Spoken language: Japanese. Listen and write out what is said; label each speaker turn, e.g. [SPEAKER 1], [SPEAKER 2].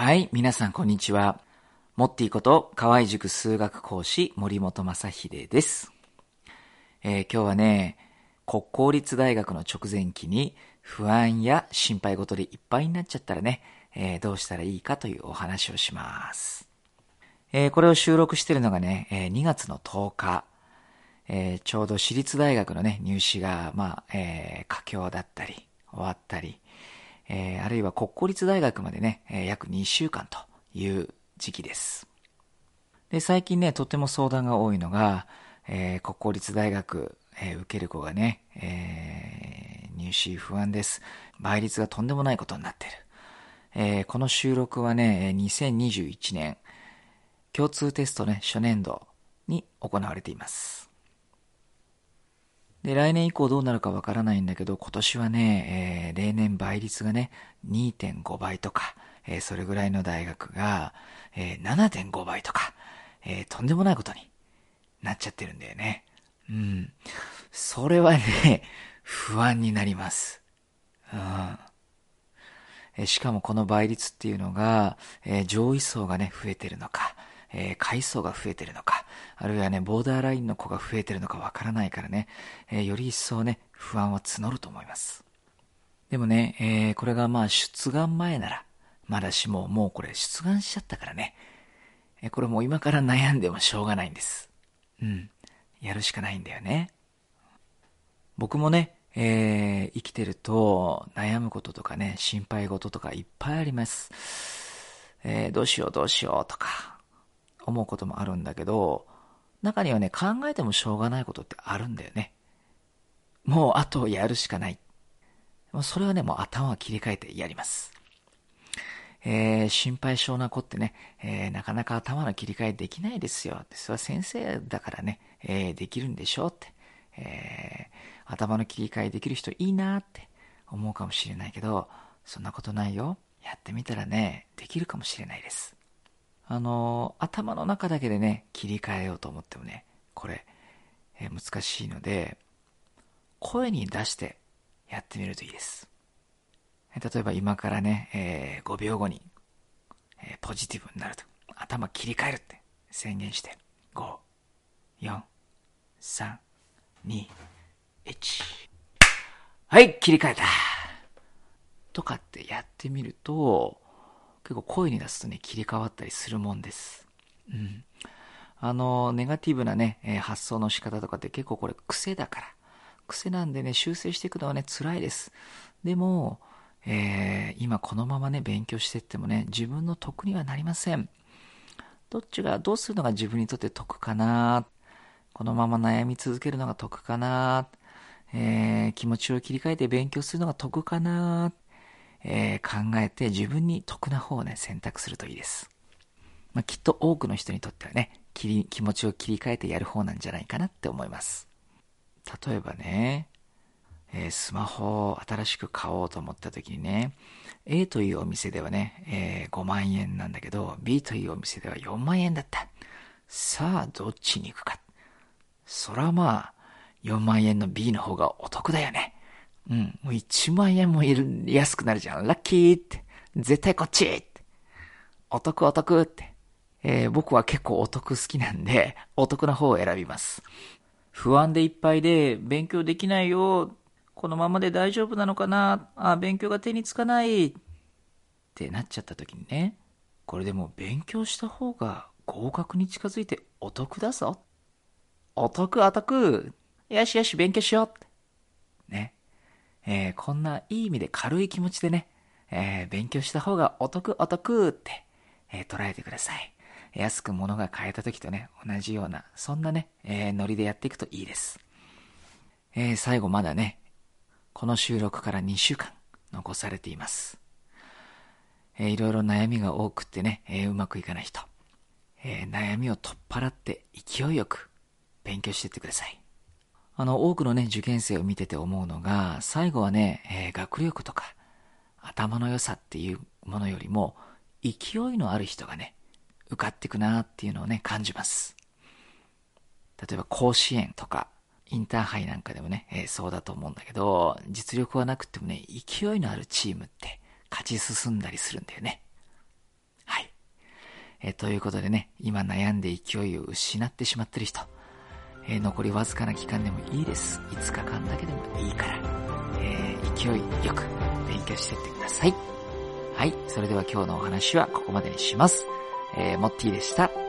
[SPEAKER 1] はい、皆さんこんにちは。モッティこと河合塾数学講師森本正秀です。えー今日はね、国公立大学の直前期に不安や心配事でいっぱいになっちゃったらね、えーどうしたらいいかというお話をします。えーこれを収録しているのがね、え2月の10日、えちょうど私立大学のね、入試が、まあ、え佳境だったり、終わったり、えーあるいは国公立大学までね、えー約2週間という時期です。で、最近ね、とても相談が多いのが、えー国公立大学、え受ける子がね、え入試不安です。倍率がとんでもないことになっている。えこの収録はね、2021年、共通テストね、初年度に行われています。で、来年以降どうなるかわからないんだけど、今年はね、えー例年倍率がね、2.5倍とか、えーそれぐらいの大学が、えー7.5倍とか、えとんでもないことになっちゃってるんだよね。うん。それはね、不安になります。うん。えしかもこの倍率っていうのが、え上位層がね、増えてるのか、えー下位層が増えてるのか、あるいはね、ボーダーラインの子が増えてるのかわからないからね、えーより一層ね、不安は募ると思います。でもね、えーこれがまあ出願前なら、まだしも、もうこれ出願しちゃったからね、えーこれもう今から悩んでもしょうがないんです。うん。やるしかないんだよね。僕もね、えー生きてると悩むこととかね、心配事とかいっぱいあります。えーどうしようどうしようとか思うこともあるんだけど、中にはね、考えてもしょうがないことってあるんだよね。もうあとやるしかない。もうそれはね、もう頭を切り替えてやります。えー心配性な子ってね、えーなかなか頭の切り替えできないですよ。それは先生だからね、えーできるんでしょうって、えー頭の切り替えできる人いいなって思うかもしれないけど、そんなことないよ。やってみたらね、できるかもしれないです。あの頭の中だけでね、切り替えようと思ってもね、これ、えー難しいので、声に出してやってみるといいです。え例えば今からね、えー5秒後に、えーポジティブになると。頭切り替えるって宣言して。5、4、3、2、1。はい、切り替えた。とかってやってみると、結構声に出すとね、切り替わったりするもんです。うん。あの、ネガティブなね、え発想の仕方とかって結構これ癖だから。癖なんでね、修正していくのはね、辛いです。でも、えー今このままね、勉強していってもね、自分の得にはなりません。どっちが、どうするのが自分にとって得かな？このまま悩み続けるのが得かな？えー気持ちを切り替えて勉強するのが得かな？えー考えて自分に得な方をね、選択するといいです。まあ、きっと多くの人にとってはね、気持ちを切り替えてやる方なんじゃないかなって思います。例えばね、えースマホを新しく買おうと思った時にね、A というお店ではね、えー5万円なんだけど、B というお店では4万円だった。さあ、どっちに行くか。そらまあ、4万円の B の方がお得だよね。うん、もう1万円もいる安くなるじゃん。ラッキーって。絶対こっちって。お得お得って。えー僕は結構お得好きなんで、お得な方を選びます。不安でいっぱいで、勉強できないよ。このままで大丈夫なのかなあ、勉強が手につかない。ってなっちゃった時にね、これでも勉強した方が合格に近づいてお得だぞ。お得お得。よしよし勉強しよう。えーこんないい意味で軽い気持ちでね、えー勉強した方がお得お得って、えー捉えてください。安く物が買えた時とね、同じような、そんなね、えノリでやっていくといいです。え最後まだね、この収録から2週間残されています。えーいろいろ悩みが多くってね、えうまくいかない人、え悩みを取っ払って勢いよく勉強していってください。あの、多くのね、受験生を見てて思うのが、最後はね、えー学力とか、頭の良さっていうものよりも、勢いのある人がね、受かってくなっていうのをね、感じます。例えば甲子園とか、インターハイなんかでもね、えーそうだと思うんだけど、実力はなくてもね、勢いのあるチームって勝ち進んだりするんだよね。はいえー、ということでね、今悩んで勢いを失ってしまってる人、えー、残りわずかな期間でもいいです。5日間だけでもいいから、えー、勢いよく勉強していってください。はい、それでは今日のお話はここまでにします。えー、モッティでした。